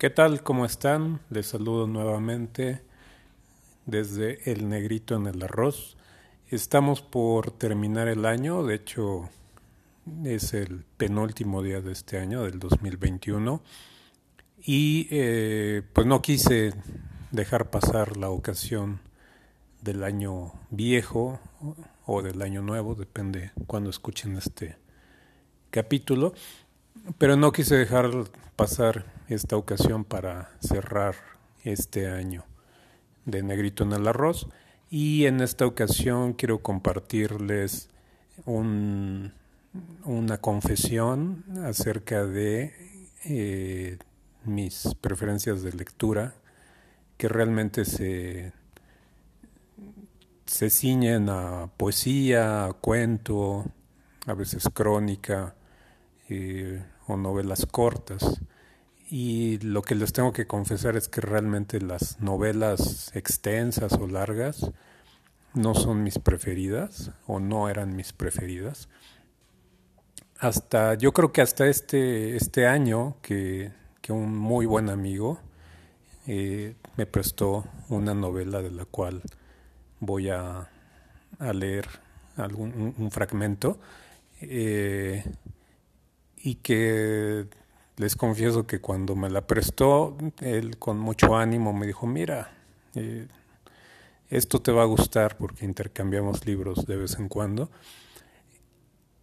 ¿Qué tal? ¿Cómo están? Les saludo nuevamente desde El Negrito en el Arroz. Estamos por terminar el año, de hecho es el penúltimo día de este año, del 2021, y eh, pues no quise dejar pasar la ocasión del año viejo o del año nuevo, depende cuando escuchen este capítulo, pero no quise dejar pasar esta ocasión para cerrar este año de Negrito en el Arroz y en esta ocasión quiero compartirles un, una confesión acerca de eh, mis preferencias de lectura que realmente se, se ciñen a poesía, a cuento, a veces crónica eh, o novelas cortas. Y lo que les tengo que confesar es que realmente las novelas extensas o largas no son mis preferidas o no eran mis preferidas. Hasta, yo creo que hasta este, este año que, un muy buen amigo eh, me prestó una novela de la cual voy a, leer algún, un, fragmento eh, y que les confieso que cuando me la prestó, él con mucho ánimo me dijo, mira, eh, esto te va a gustar porque intercambiamos libros de vez en cuando.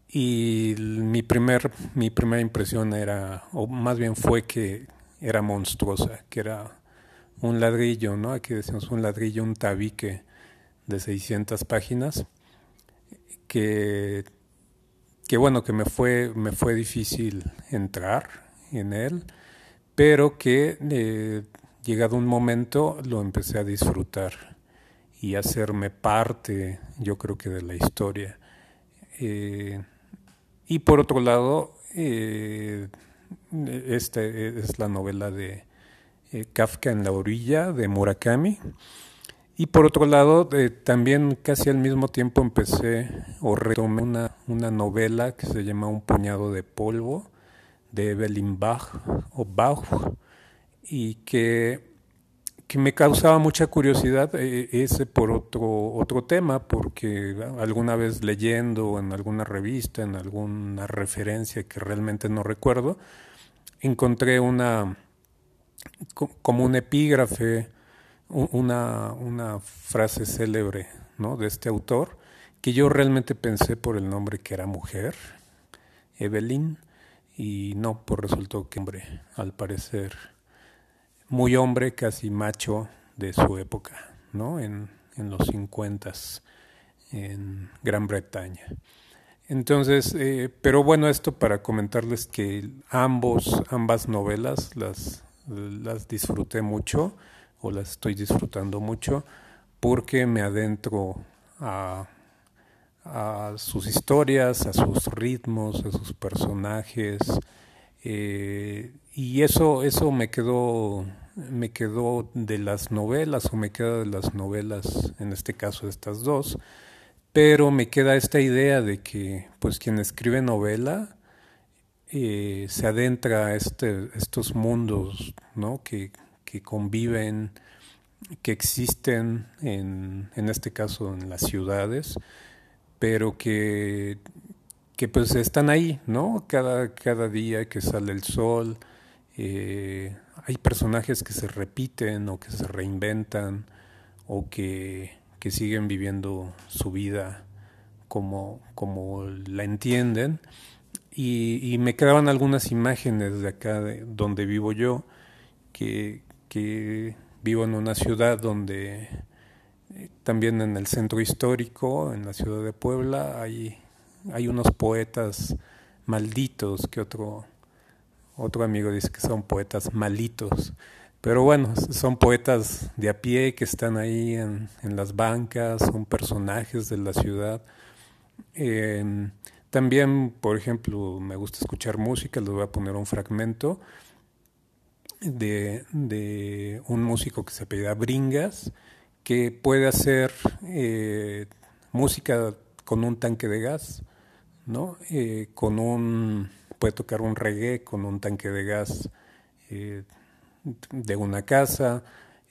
Y mi, primer, mi primera impresión era, o más bien fue que era monstruosa, que era un ladrillo, ¿no? Aquí decimos un ladrillo, un tabique de 600 páginas, que, que bueno, que me fue, me fue difícil entrar, en él, pero que eh, llegado un momento lo empecé a disfrutar y hacerme parte, yo creo que de la historia. Eh, y por otro lado, eh, esta es la novela de Kafka en la orilla de Murakami. Y por otro lado, también casi al mismo tiempo empecé o retomé una, una novela que se llama Un puñado de polvo, de Evelyn Bach o Bach y que, que me causaba mucha curiosidad eh, ese por otro, otro tema, porque alguna vez leyendo en alguna revista, en alguna referencia que realmente no recuerdo, encontré una como un epígrafe, una, una frase célebre ¿no? de este autor, que yo realmente pensé por el nombre que era mujer, Evelyn, y no, pues resultó que hombre, al parecer muy hombre, casi macho de su época, ¿no? En, en los 50 en Gran Bretaña. Entonces, eh, pero bueno, esto para comentarles que ambos, ambas novelas las, las disfruté mucho o las estoy disfrutando mucho porque me adentro a a sus historias, a sus ritmos, a sus personajes. Eh, y eso, eso me quedó, me quedó de las novelas, o me queda de las novelas, en este caso estas dos, pero me queda esta idea de que pues quien escribe novela eh, se adentra a este, estos mundos ¿no? que, que conviven, que existen en, en este caso en las ciudades, pero que, que pues están ahí, ¿no? Cada, cada día que sale el sol, eh, hay personajes que se repiten o que se reinventan o que, que siguen viviendo su vida como, como la entienden. Y, y, me quedaban algunas imágenes de acá de donde vivo yo, que, que vivo en una ciudad donde también en el centro histórico, en la ciudad de Puebla, hay, hay unos poetas malditos que otro, otro amigo dice que son poetas malitos. Pero bueno, son poetas de a pie que están ahí en, en las bancas, son personajes de la ciudad. Em, también, por ejemplo, me gusta escuchar música, les voy a poner un fragmento de, de un músico que se apellida Bringas, que puede hacer eh, música con un tanque de gas, ¿no? Eh, con un puede tocar un reggae con un tanque de gas eh, de una casa,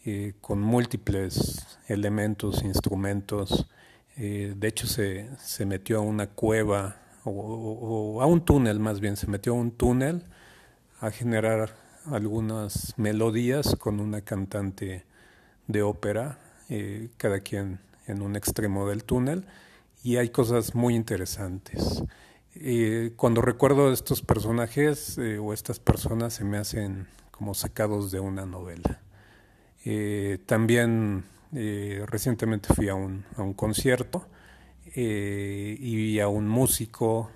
eh, con múltiples elementos, instrumentos. De hecho, se, se, metió a una cueva o, a un túnel, más bien, se metió a un túnel a generar algunas melodías con una cantante de ópera, eh, cada quien en un extremo del túnel, y hay cosas muy interesantes. Eh, cuando recuerdo estos personajes eh, o estas personas se me hacen como sacados de una novela. también recientemente fui a un, a un concierto y a un músico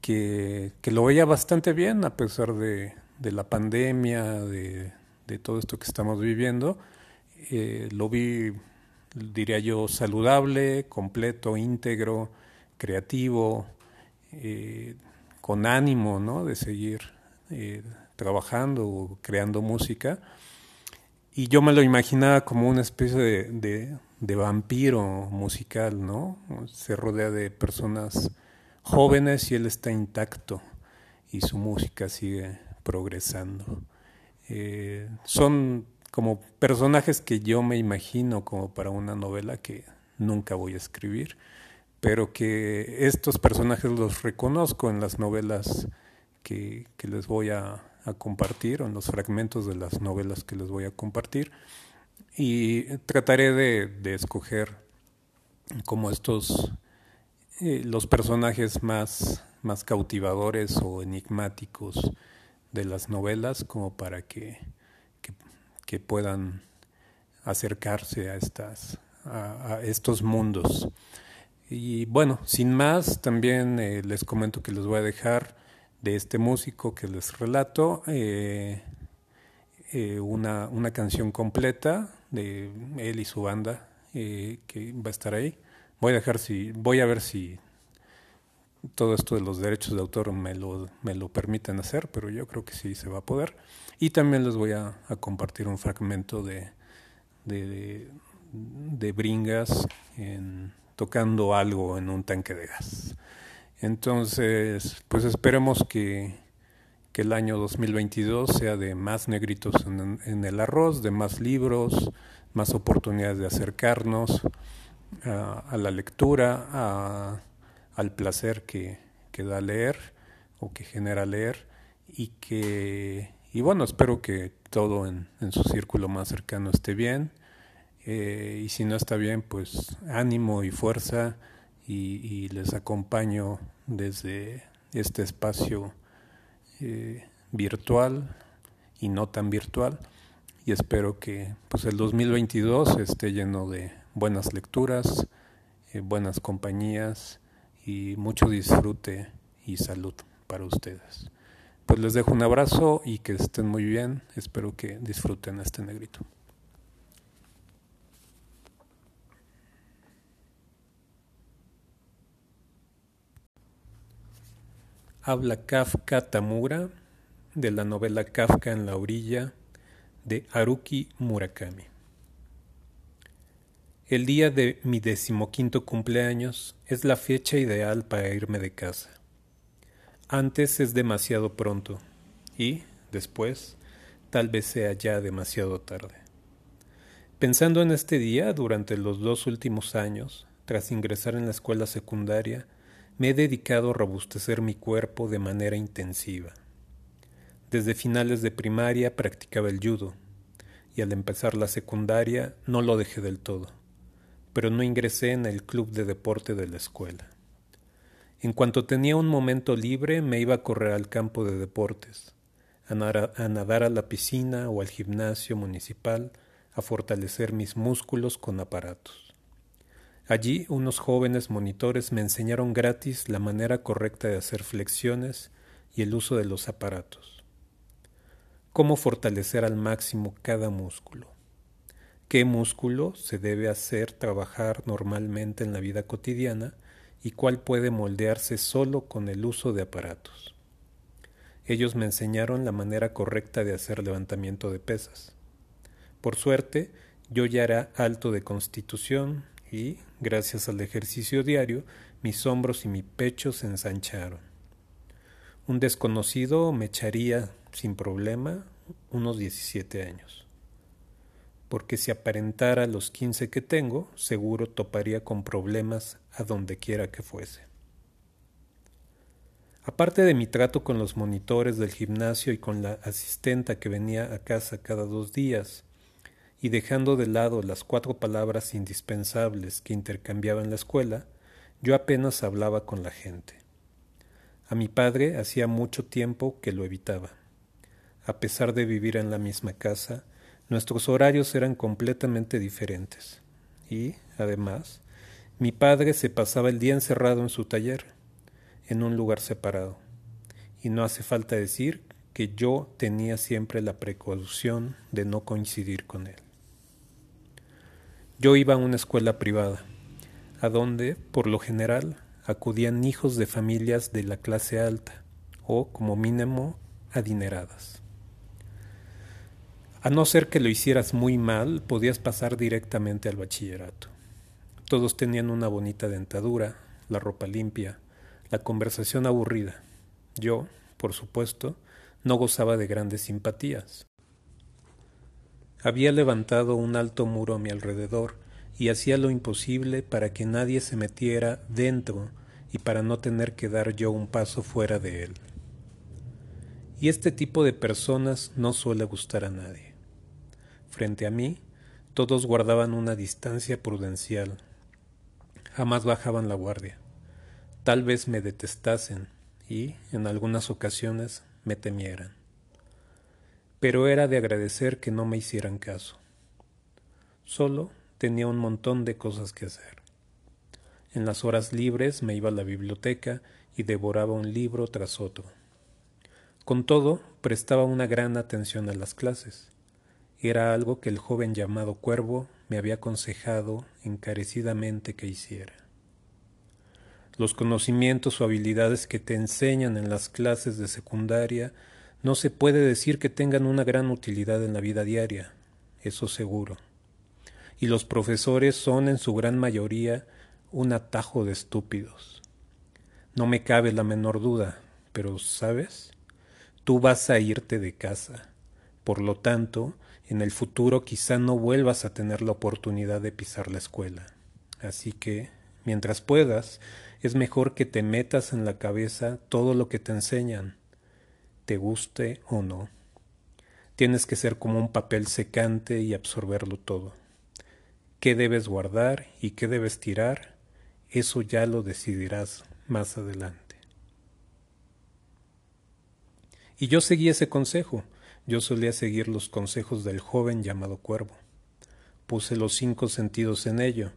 que, que, lo veía bastante bien a pesar de, de la pandemia, de, de, todo esto que estamos viviendo. Eh, lo vi, diría yo, saludable, completo, íntegro, creativo, eh, con ánimo ¿no? de seguir eh, trabajando o creando música. Y yo me lo imaginaba como una especie de, de, vampiro musical, ¿no? Se rodea de personas jóvenes y él está intacto y su música sigue progresando. Son como personajes que yo me imagino como para una novela que nunca voy a escribir, pero que estos personajes los reconozco en las novelas que, les voy a, compartir, o en los fragmentos de las novelas que les voy a compartir, y trataré de, escoger como estos, eh, los personajes más, más cautivadores o enigmáticos de las novelas como para que, que, puedan acercarse a, estas, a, estos mundos. Y bueno, sin más, también eh, les comento que les voy a dejar de este músico que les relato eh, eh, una, una, canción completa de él y su banda que va a estar ahí. Voy a dejar si, voy a ver si todo esto de los derechos de autor me lo, me lo permiten hacer, pero yo creo que sí se va a poder. Y también les voy a, compartir un fragmento de, de, de Bringas tocando algo en un tanque de gas. Entonces, pues esperemos que, que el año 2022 sea de más negritos en, el arroz, de más libros, más oportunidades de acercarnos a, la lectura, al placer que, que da leer o que genera leer y que, y bueno, espero que todo en, su círculo más cercano esté bien eh, y si no está bien, pues ánimo y fuerza y, les acompaño desde este espacio eh, virtual y no tan virtual y espero que pues el 2022 esté lleno de buenas lecturas, eh, buenas compañías y mucho disfrute y salud para ustedes. Pues les dejo un abrazo y que estén muy bien. Espero que disfruten este negrito. Habla Kafka Tamura de la novela Kafka en la orilla de Haruki Murakami. El día de mi decimoquinto cumpleaños es la fecha ideal para irme de casa. Antes es demasiado pronto y, después, tal vez sea ya demasiado tarde. Pensando en este día durante los dos últimos años, tras ingresar en la escuela secundaria, me he dedicado a robustecer mi cuerpo de manera intensiva. Desde finales de primaria practicaba el judo y al empezar la secundaria no lo dejé del todo pero no ingresé en el club de deporte de la escuela. En cuanto tenía un momento libre me iba a correr al campo de deportes, a, nadar a la piscina o al gimnasio municipal, a fortalecer mis músculos con aparatos. Allí unos jóvenes monitores me enseñaron gratis la manera correcta de hacer flexiones y el uso de los aparatos. Cómo fortalecer al máximo cada músculo qué músculo se debe hacer trabajar normalmente en la vida cotidiana y cuál puede moldearse solo con el uso de aparatos. Ellos me enseñaron la manera correcta de hacer levantamiento de pesas. Por suerte, yo ya era alto de constitución y, gracias al ejercicio diario, mis hombros y mi pecho se ensancharon. Un desconocido me echaría, sin problema, unos 17 años. Porque si aparentara los 15 que tengo, seguro toparía con problemas a donde quiera que fuese. Aparte de mi trato con los monitores del gimnasio y con la asistenta que venía a casa cada dos días, y dejando de lado las cuatro palabras indispensables que intercambiaba en la escuela, yo apenas hablaba con la gente. A mi padre hacía mucho tiempo que lo evitaba. A pesar de vivir en la misma casa, nuestros horarios eran completamente diferentes. Y, además, mi padre se pasaba el día encerrado en su taller, en un lugar separado. Y no hace falta decir que yo tenía siempre la precaución de no coincidir con él. Yo iba a una escuela privada, a donde, por lo general, acudían hijos de familias de la clase alta, o, como mínimo, adineradas. A no ser que lo hicieras muy mal, podías pasar directamente al bachillerato. Todos tenían una bonita dentadura, la ropa limpia, la conversación aburrida. Yo, por supuesto, no gozaba de grandes simpatías. Había levantado un alto muro a mi alrededor y hacía lo imposible para que nadie se metiera dentro y para no tener que dar yo un paso fuera de él. Y este tipo de personas no suele gustar a nadie. Frente a mí, todos guardaban una distancia prudencial. Jamás bajaban la guardia. Tal vez me detestasen y, en algunas ocasiones, me temieran pero era de agradecer que no me hicieran caso. Solo tenía un montón de cosas que hacer. En las horas libres me iba a la biblioteca y devoraba un libro tras otro. Con todo, prestaba una gran atención a las clases. Era algo que el joven llamado Cuervo me había aconsejado encarecidamente que hiciera. Los conocimientos o habilidades que te enseñan en las clases de secundaria no se puede decir que tengan una gran utilidad en la vida diaria, eso seguro. Y los profesores son en su gran mayoría un atajo de estúpidos. No me cabe la menor duda, pero ¿sabes? Tú vas a irte de casa. Por lo tanto, en el futuro quizá no vuelvas a tener la oportunidad de pisar la escuela. Así que, mientras puedas, es mejor que te metas en la cabeza todo lo que te enseñan te guste o no. Tienes que ser como un papel secante y absorberlo todo. ¿Qué debes guardar y qué debes tirar? Eso ya lo decidirás más adelante. Y yo seguí ese consejo. Yo solía seguir los consejos del joven llamado Cuervo. Puse los cinco sentidos en ello.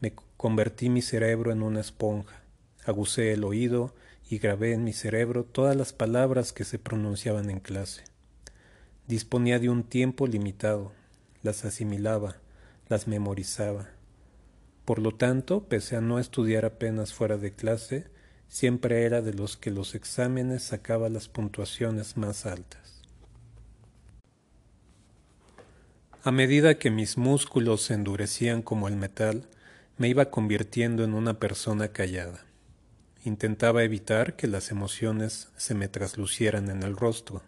Me convertí mi cerebro en una esponja. Agucé el oído y grabé en mi cerebro todas las palabras que se pronunciaban en clase. Disponía de un tiempo limitado, las asimilaba, las memorizaba. Por lo tanto, pese a no estudiar apenas fuera de clase, siempre era de los que los exámenes sacaba las puntuaciones más altas. A medida que mis músculos se endurecían como el metal, me iba convirtiendo en una persona callada. Intentaba evitar que las emociones se me traslucieran en el rostro.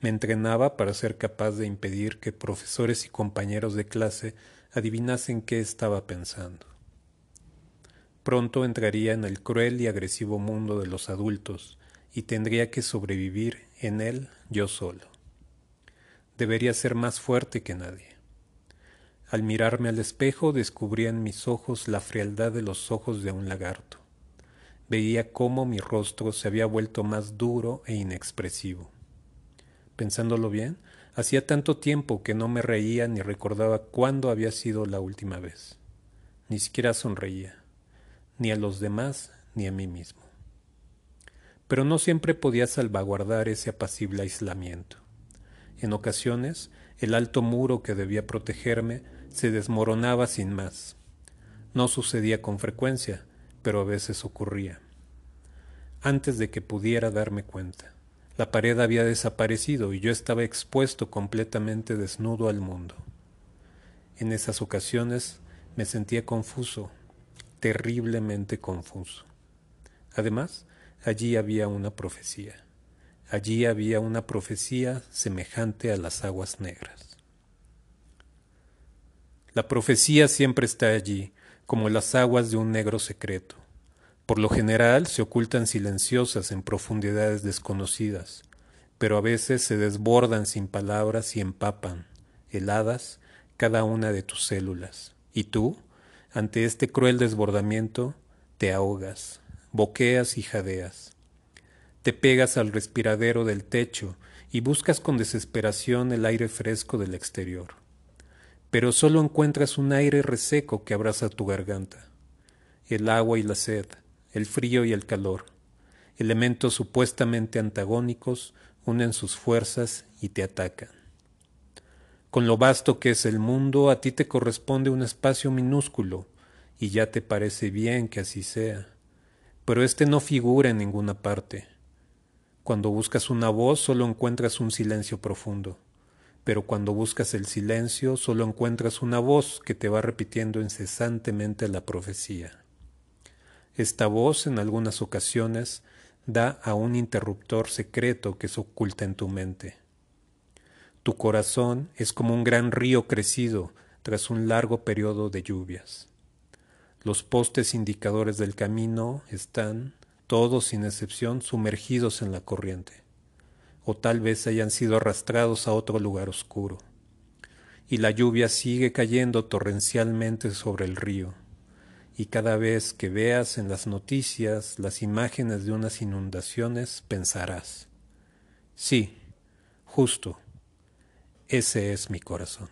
Me entrenaba para ser capaz de impedir que profesores y compañeros de clase adivinasen qué estaba pensando. Pronto entraría en el cruel y agresivo mundo de los adultos y tendría que sobrevivir en él yo solo. Debería ser más fuerte que nadie. Al mirarme al espejo descubría en mis ojos la frialdad de los ojos de un lagarto veía cómo mi rostro se había vuelto más duro e inexpresivo. Pensándolo bien, hacía tanto tiempo que no me reía ni recordaba cuándo había sido la última vez. Ni siquiera sonreía, ni a los demás ni a mí mismo. Pero no siempre podía salvaguardar ese apacible aislamiento. En ocasiones, el alto muro que debía protegerme se desmoronaba sin más. No sucedía con frecuencia, pero a veces ocurría. Antes de que pudiera darme cuenta, la pared había desaparecido y yo estaba expuesto completamente desnudo al mundo. En esas ocasiones me sentía confuso, terriblemente confuso. Además, allí había una profecía. Allí había una profecía semejante a las aguas negras. La profecía siempre está allí, como las aguas de un negro secreto. Por lo general se ocultan silenciosas en profundidades desconocidas, pero a veces se desbordan sin palabras y empapan, heladas, cada una de tus células. Y tú, ante este cruel desbordamiento, te ahogas, boqueas y jadeas. Te pegas al respiradero del techo y buscas con desesperación el aire fresco del exterior. Pero solo encuentras un aire reseco que abraza tu garganta. El agua y la sed, el frío y el calor, elementos supuestamente antagónicos, unen sus fuerzas y te atacan. Con lo vasto que es el mundo, a ti te corresponde un espacio minúsculo, y ya te parece bien que así sea. Pero éste no figura en ninguna parte. Cuando buscas una voz solo encuentras un silencio profundo, pero cuando buscas el silencio solo encuentras una voz que te va repitiendo incesantemente la profecía. Esta voz en algunas ocasiones da a un interruptor secreto que se oculta en tu mente. Tu corazón es como un gran río crecido tras un largo periodo de lluvias. Los postes indicadores del camino están, todos sin excepción, sumergidos en la corriente, o tal vez hayan sido arrastrados a otro lugar oscuro. Y la lluvia sigue cayendo torrencialmente sobre el río, y cada vez que veas en las noticias las imágenes de unas inundaciones, pensarás, sí, justo, ese es mi corazón.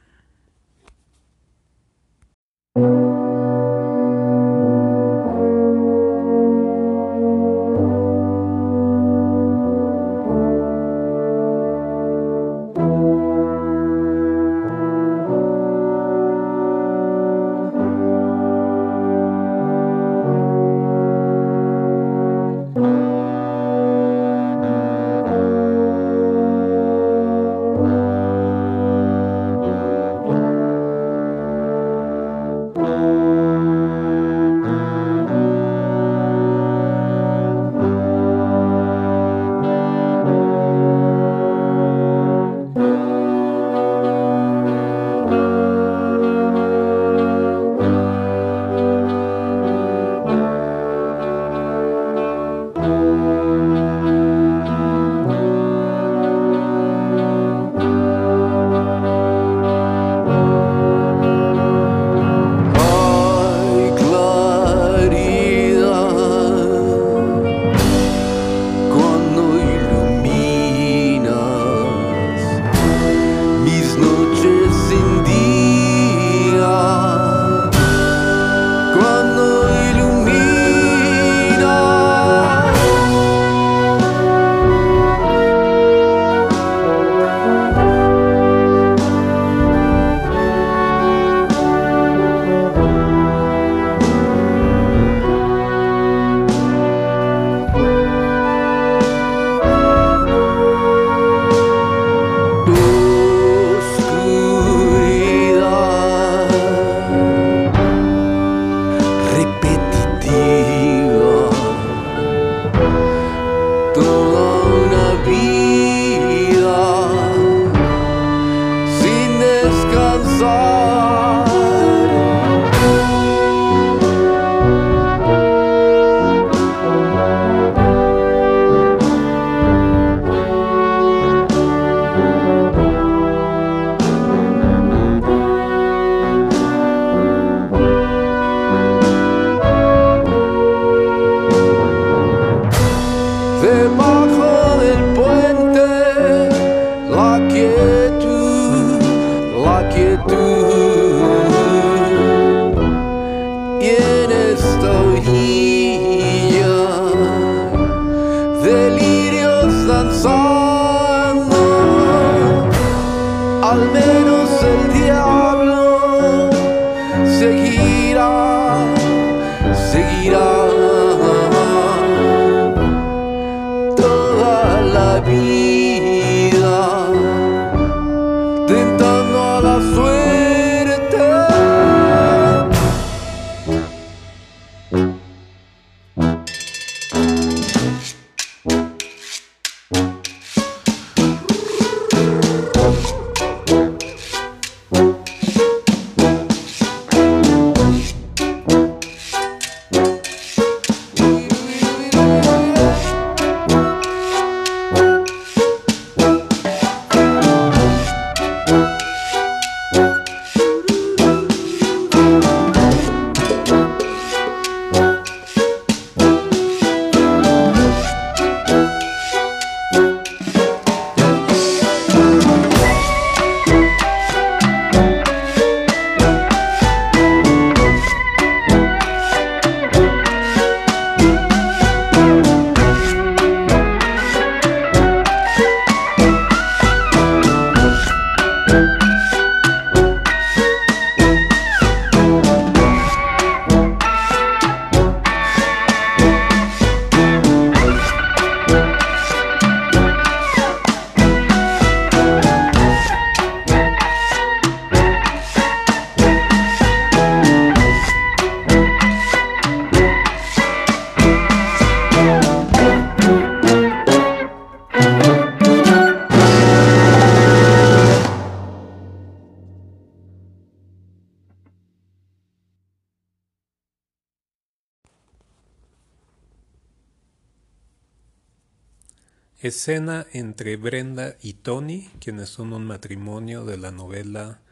Escena entre Brenda y Tony, quienes son un matrimonio de la novela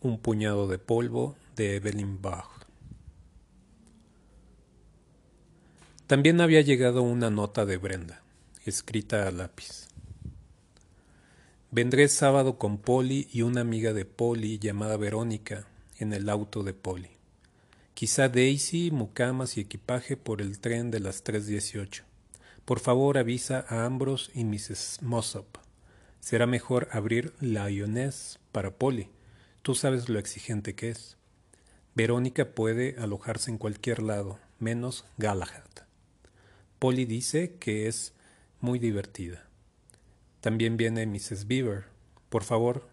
Un puñado de polvo de Evelyn Bach. También había llegado una nota de Brenda, escrita a lápiz. Vendré sábado con Polly y una amiga de Polly llamada Verónica en el auto de Polly. Quizá Daisy, mucamas y equipaje por el tren de las 3.18. Por favor avisa a Ambrose y Mrs. Mossop. Será mejor abrir la Ioness para Polly. Tú sabes lo exigente que es. Verónica puede alojarse en cualquier lado, menos Galahad. Polly dice que es muy divertida. También viene Mrs. Beaver. Por favor,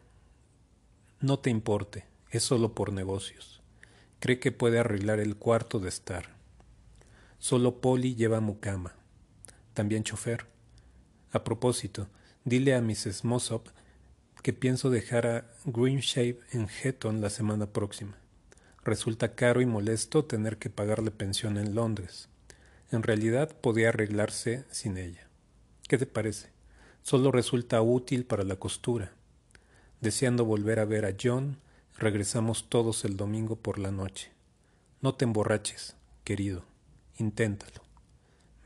no te importe, es solo por negocios. Cree que puede arreglar el cuarto de estar. Solo Polly lleva mucama también chofer. A propósito, dile a Mrs. Mossop que pienso dejar a Greenshave en Heton la semana próxima. Resulta caro y molesto tener que pagarle pensión en Londres. En realidad podía arreglarse sin ella. ¿Qué te parece? Solo resulta útil para la costura. Deseando volver a ver a John, regresamos todos el domingo por la noche. No te emborraches, querido. Inténtalo.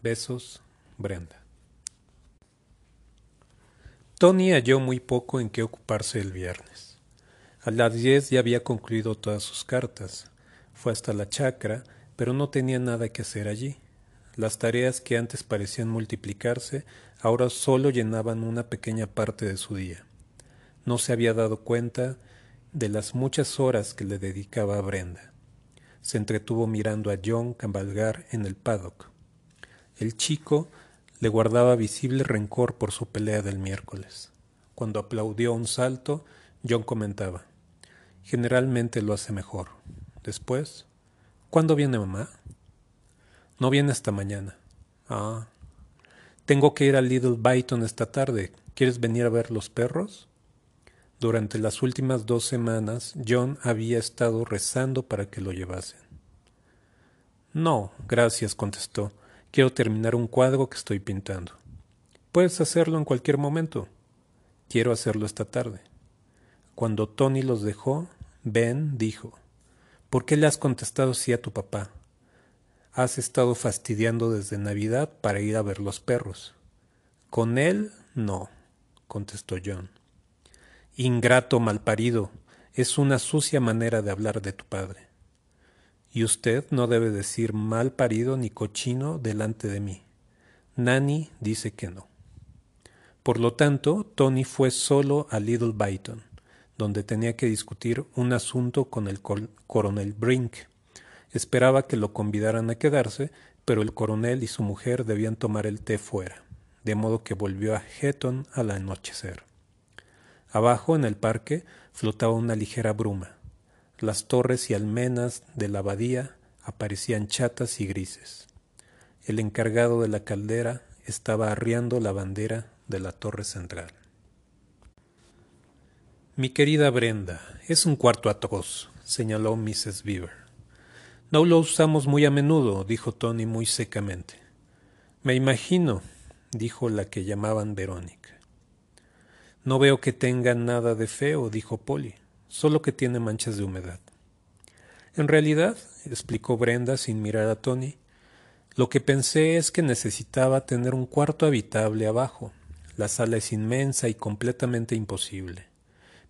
Besos, Brenda. Tony halló muy poco en qué ocuparse el viernes. A las diez ya había concluido todas sus cartas. Fue hasta la chacra, pero no tenía nada que hacer allí. Las tareas que antes parecían multiplicarse ahora solo llenaban una pequeña parte de su día. No se había dado cuenta de las muchas horas que le dedicaba a Brenda. Se entretuvo mirando a John cabalgar en el paddock. El chico le guardaba visible rencor por su pelea del miércoles. Cuando aplaudió un salto, John comentaba, generalmente lo hace mejor. Después, ¿cuándo viene mamá? No viene hasta mañana. Ah, tengo que ir a Little Byton esta tarde. ¿Quieres venir a ver los perros? Durante las últimas dos semanas, John había estado rezando para que lo llevasen. No, gracias, contestó. Quiero terminar un cuadro que estoy pintando. Puedes hacerlo en cualquier momento. Quiero hacerlo esta tarde. Cuando Tony los dejó, Ben dijo, ¿Por qué le has contestado sí a tu papá? Has estado fastidiando desde Navidad para ir a ver los perros. Con él, no, contestó John. Ingrato malparido, es una sucia manera de hablar de tu padre y usted no debe decir mal parido ni cochino delante de mí. Nanny dice que no. Por lo tanto, Tony fue solo a Little Byton, donde tenía que discutir un asunto con el coronel Brink. Esperaba que lo convidaran a quedarse, pero el coronel y su mujer debían tomar el té fuera, de modo que volvió a Heton al anochecer. Abajo, en el parque, flotaba una ligera bruma. Las torres y almenas de la abadía aparecían chatas y grises. El encargado de la caldera estaba arriando la bandera de la torre central. Mi querida Brenda, es un cuarto atroz, señaló Mrs. Beaver. No lo usamos muy a menudo, dijo Tony muy secamente. Me imagino, dijo la que llamaban Verónica. No veo que tenga nada de feo, dijo Polly solo que tiene manchas de humedad. En realidad, explicó Brenda sin mirar a Tony, lo que pensé es que necesitaba tener un cuarto habitable abajo. La sala es inmensa y completamente imposible.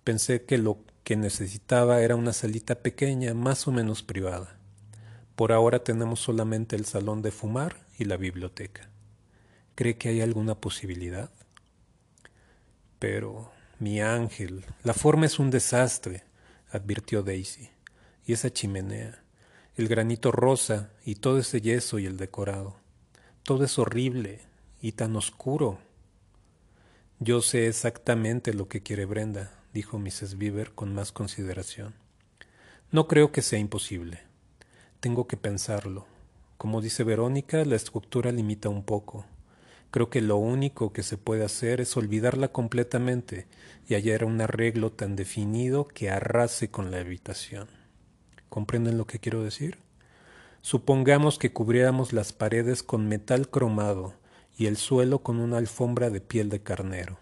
Pensé que lo que necesitaba era una salita pequeña, más o menos privada. Por ahora tenemos solamente el salón de fumar y la biblioteca. ¿Cree que hay alguna posibilidad? Pero mi ángel, la forma es un desastre, advirtió Daisy. Y esa chimenea, el granito rosa y todo ese yeso y el decorado. Todo es horrible y tan oscuro. Yo sé exactamente lo que quiere Brenda, dijo Mrs. Beaver con más consideración. No creo que sea imposible. Tengo que pensarlo. Como dice Verónica, la estructura limita un poco. Creo que lo único que se puede hacer es olvidarla completamente y hallar un arreglo tan definido que arrase con la habitación. ¿Comprenden lo que quiero decir? Supongamos que cubriéramos las paredes con metal cromado y el suelo con una alfombra de piel de carnero.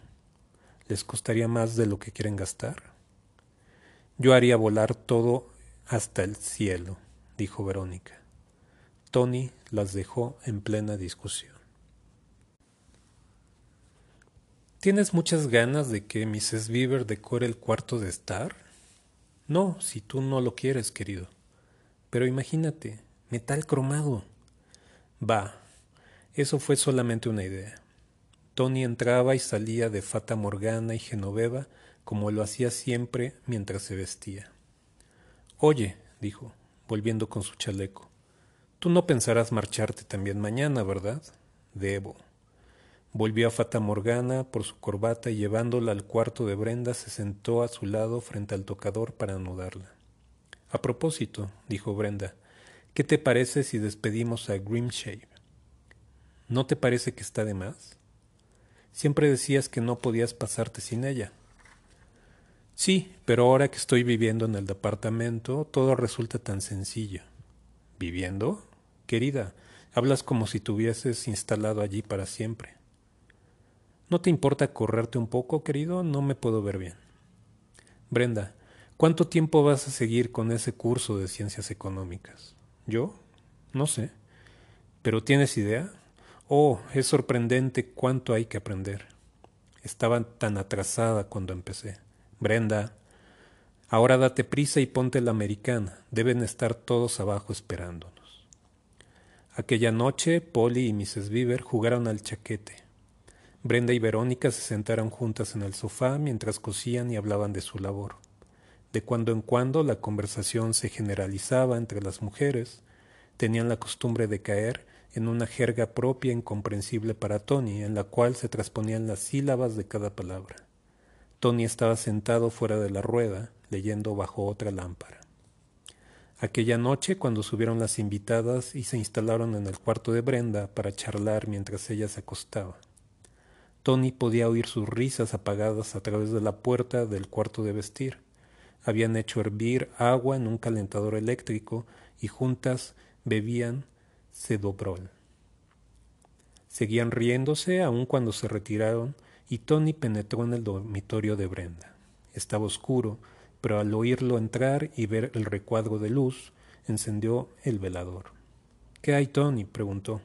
¿Les costaría más de lo que quieren gastar? Yo haría volar todo hasta el cielo, dijo Verónica. Tony las dejó en plena discusión. ¿Tienes muchas ganas de que Mrs. Beaver decore el cuarto de estar? No, si tú no lo quieres, querido. Pero imagínate, metal cromado. Va, eso fue solamente una idea. Tony entraba y salía de Fata Morgana y Genoveva como lo hacía siempre mientras se vestía. Oye, dijo, volviendo con su chaleco, tú no pensarás marcharte también mañana, ¿verdad? Debo. Volvió a Fata Morgana por su corbata y llevándola al cuarto de Brenda se sentó a su lado frente al tocador para anudarla. A propósito, dijo Brenda, ¿qué te parece si despedimos a Grimshave? ¿No te parece que está de más? Siempre decías que no podías pasarte sin ella. Sí, pero ahora que estoy viviendo en el departamento, todo resulta tan sencillo. ¿Viviendo? Querida, hablas como si te hubieses instalado allí para siempre. ¿No te importa correrte un poco, querido? No me puedo ver bien. Brenda, ¿cuánto tiempo vas a seguir con ese curso de ciencias económicas? ¿Yo? No sé. ¿Pero tienes idea? Oh, es sorprendente cuánto hay que aprender. Estaba tan atrasada cuando empecé. Brenda, ahora date prisa y ponte la americana. Deben estar todos abajo esperándonos. Aquella noche, Polly y Mrs. Beaver jugaron al chaquete. Brenda y Verónica se sentaron juntas en el sofá mientras cosían y hablaban de su labor. De cuando en cuando la conversación se generalizaba entre las mujeres. Tenían la costumbre de caer en una jerga propia incomprensible para Tony, en la cual se transponían las sílabas de cada palabra. Tony estaba sentado fuera de la rueda, leyendo bajo otra lámpara. Aquella noche, cuando subieron las invitadas y se instalaron en el cuarto de Brenda para charlar mientras ella se acostaba. Tony podía oír sus risas apagadas a través de la puerta del cuarto de vestir. Habían hecho hervir agua en un calentador eléctrico y juntas bebían Cedobrol. Seguían riéndose aun cuando se retiraron y Tony penetró en el dormitorio de Brenda. Estaba oscuro, pero al oírlo entrar y ver el recuadro de luz, encendió el velador. ¿Qué hay, Tony? preguntó.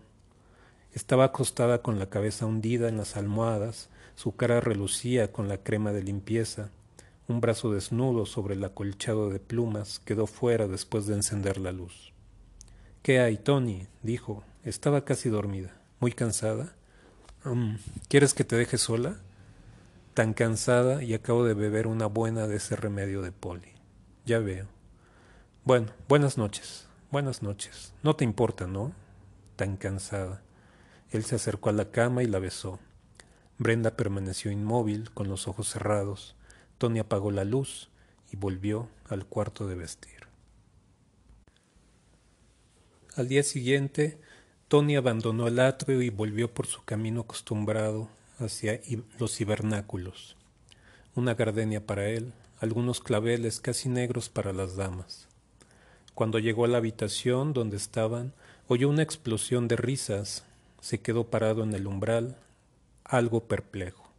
Estaba acostada con la cabeza hundida en las almohadas, su cara relucía con la crema de limpieza. Un brazo desnudo sobre el acolchado de plumas quedó fuera después de encender la luz. ¿Qué hay, Tony? dijo. Estaba casi dormida. ¿Muy cansada? Mm, ¿Quieres que te deje sola? Tan cansada y acabo de beber una buena de ese remedio de poli. Ya veo. Bueno, buenas noches. Buenas noches. No te importa, ¿no? Tan cansada. Él se acercó a la cama y la besó. Brenda permaneció inmóvil, con los ojos cerrados. Tony apagó la luz y volvió al cuarto de vestir. Al día siguiente, Tony abandonó el atrio y volvió por su camino acostumbrado hacia los hibernáculos. Una gardenia para él, algunos claveles casi negros para las damas. Cuando llegó a la habitación donde estaban, oyó una explosión de risas. Se quedó parado en el umbral, algo perplejo.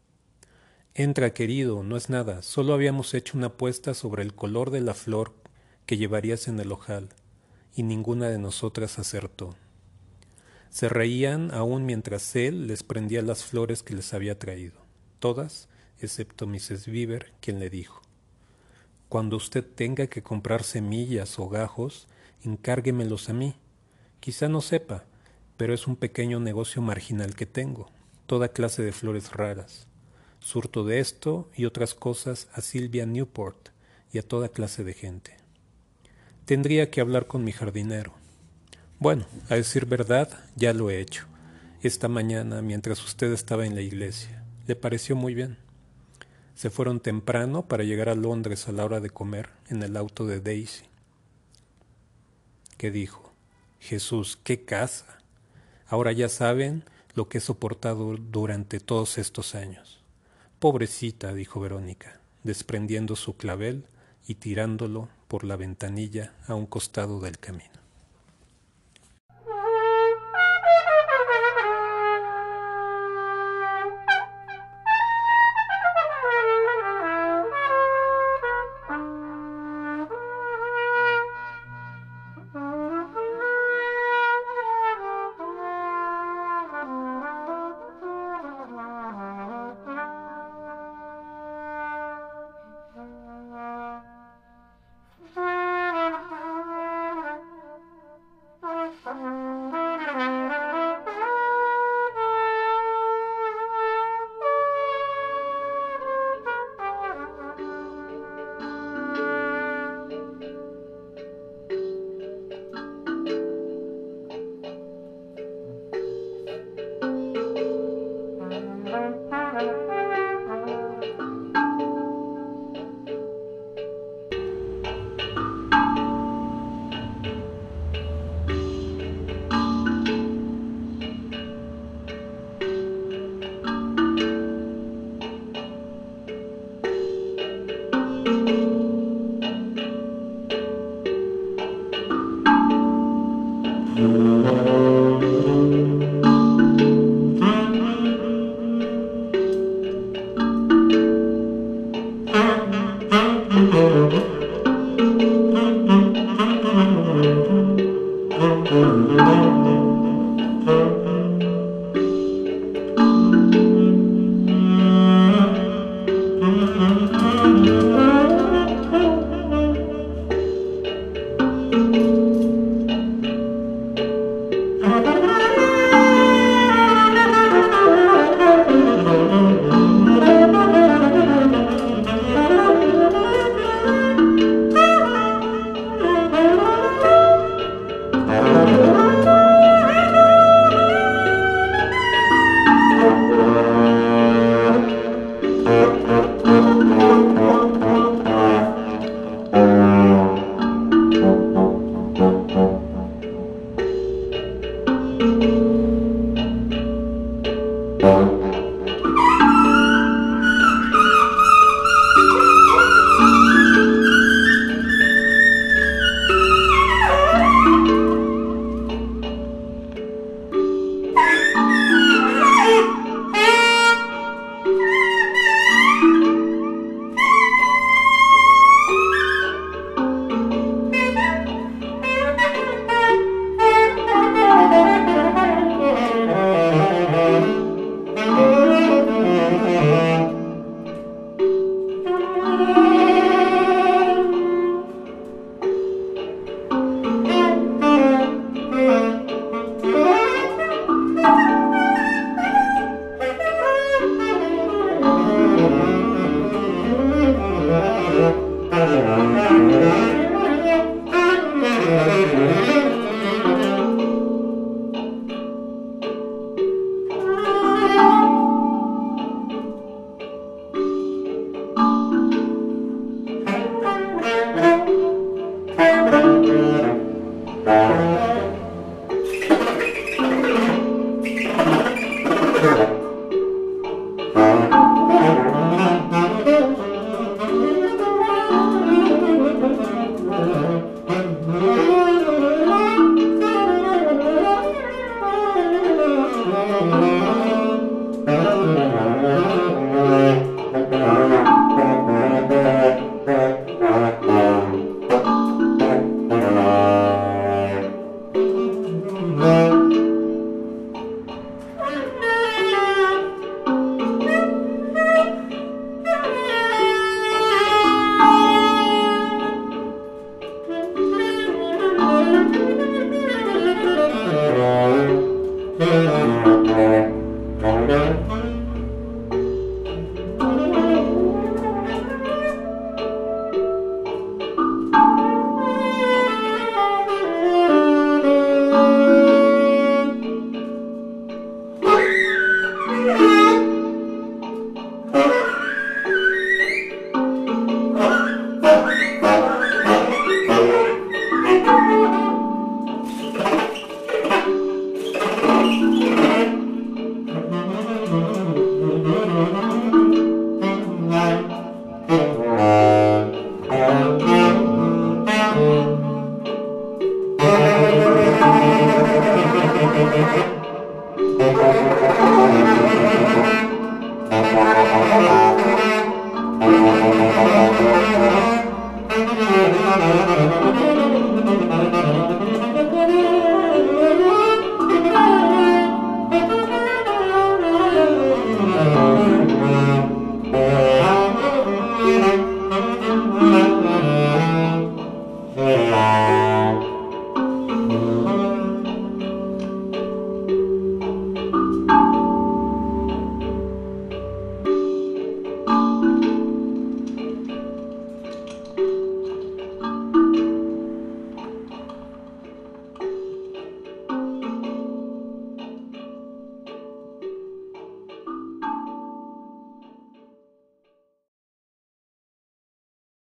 Entra, querido, no es nada, solo habíamos hecho una apuesta sobre el color de la flor que llevarías en el ojal y ninguna de nosotras acertó. Se reían aún mientras él les prendía las flores que les había traído, todas excepto Mrs. Beaver, quien le dijo Cuando usted tenga que comprar semillas o gajos, encárguemelos a mí. Quizá no sepa, pero es un pequeño negocio marginal que tengo, toda clase de flores raras. Surto de esto y otras cosas a Silvia Newport y a toda clase de gente. Tendría que hablar con mi jardinero. Bueno, a decir verdad, ya lo he hecho. Esta mañana, mientras usted estaba en la iglesia. Le pareció muy bien. Se fueron temprano para llegar a Londres a la hora de comer en el auto de Daisy. ¿Qué dijo? Jesús, qué casa. Ahora ya saben lo que he soportado durante todos estos años. Pobrecita, dijo Verónica, desprendiendo su clavel y tirándolo por la ventanilla a un costado del camino.